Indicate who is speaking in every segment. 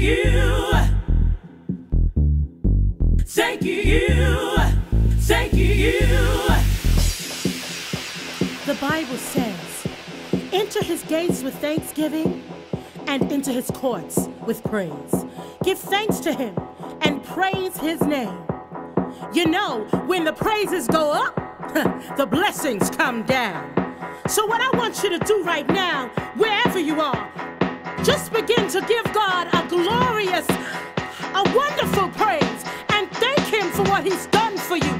Speaker 1: You. Thank you. Thank you. The
Speaker 2: Bible says, enter his gates with thanksgiving and into his courts with praise. Give thanks to him and praise his name. You know, when the praises go up, the blessings come down. So, what I want you to do right now, wherever you are, just begin to give God a glorious, a wonderful praise and thank Him for what He's done for you,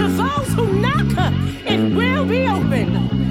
Speaker 2: To those who knock, it will be open.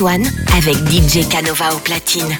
Speaker 1: One avec DJ Canova au platine.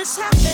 Speaker 3: this happened.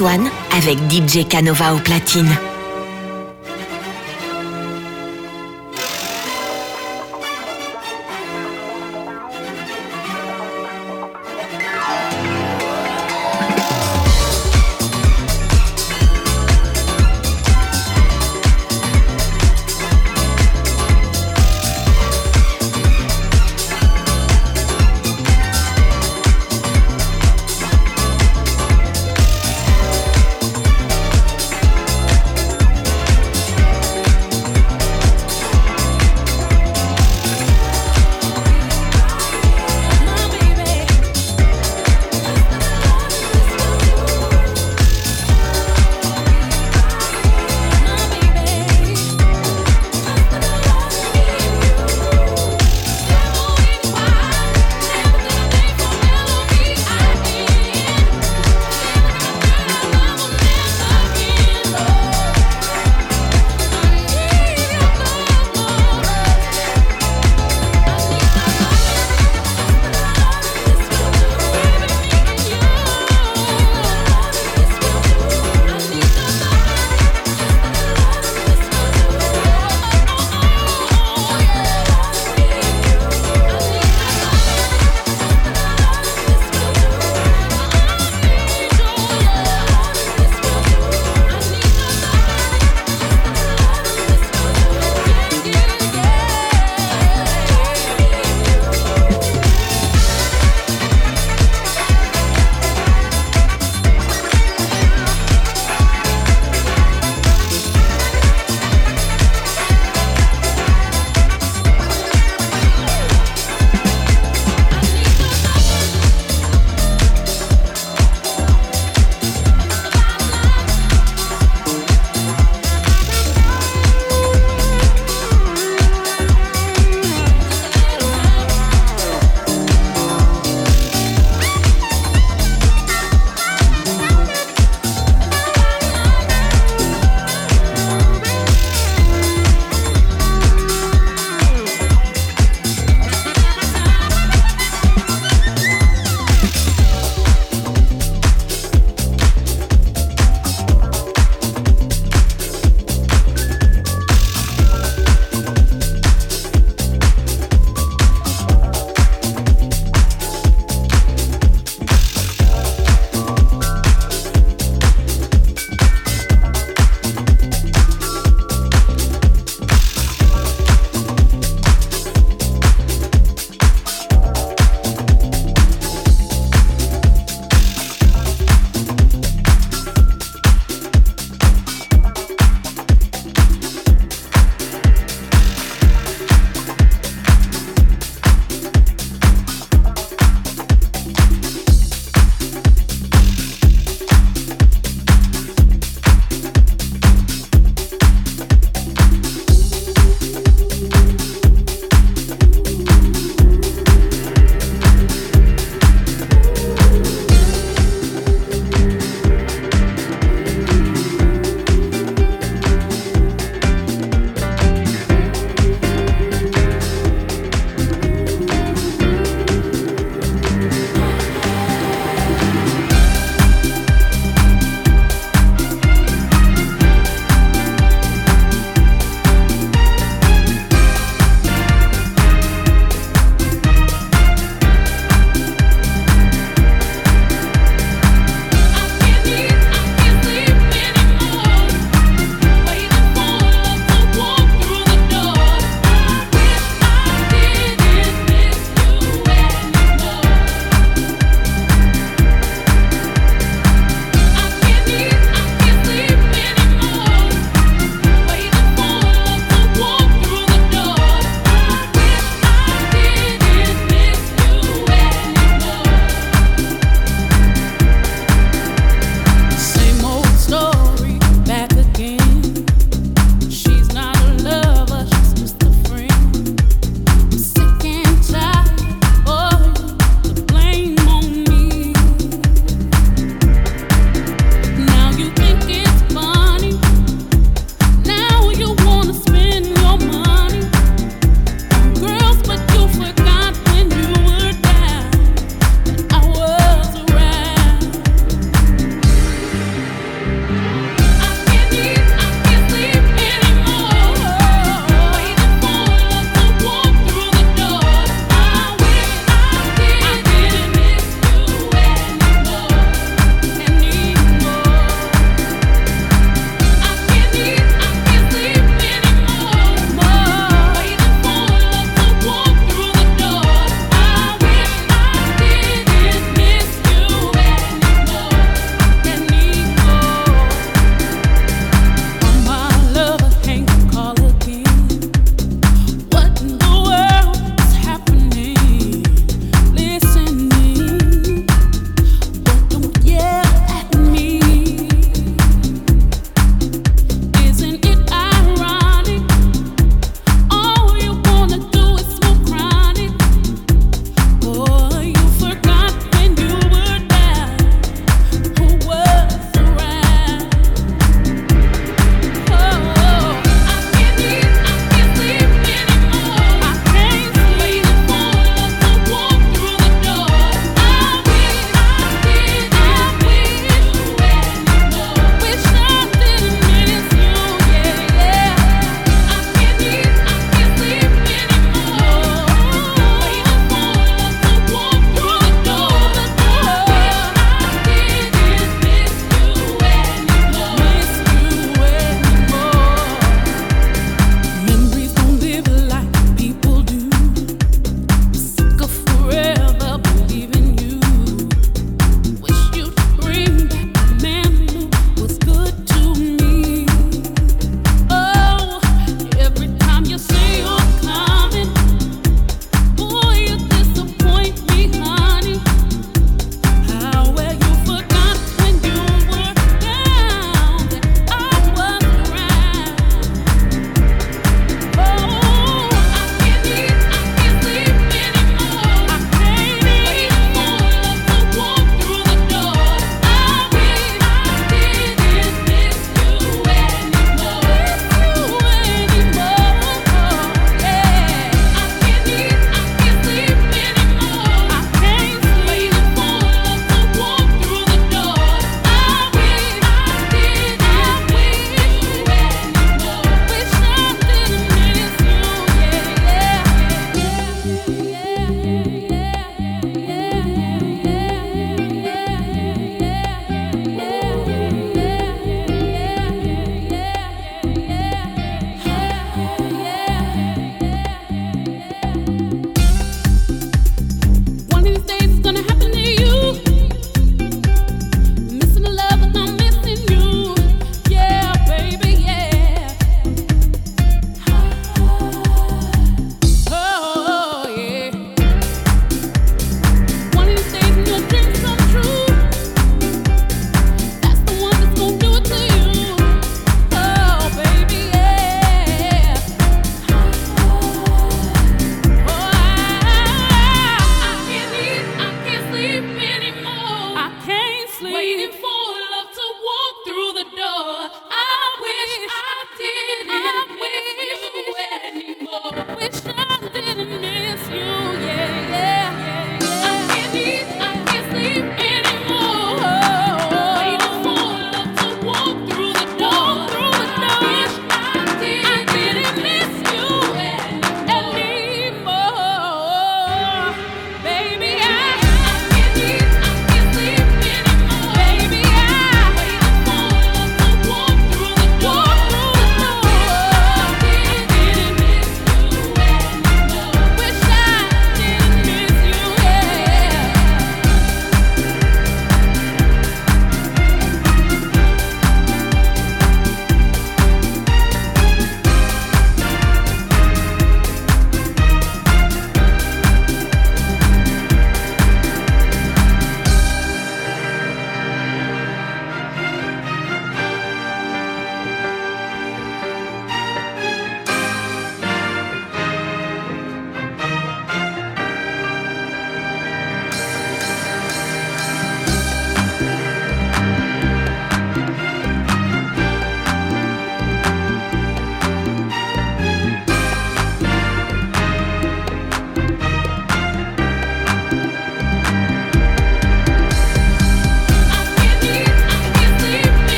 Speaker 3: One avec DJ Canova au platine.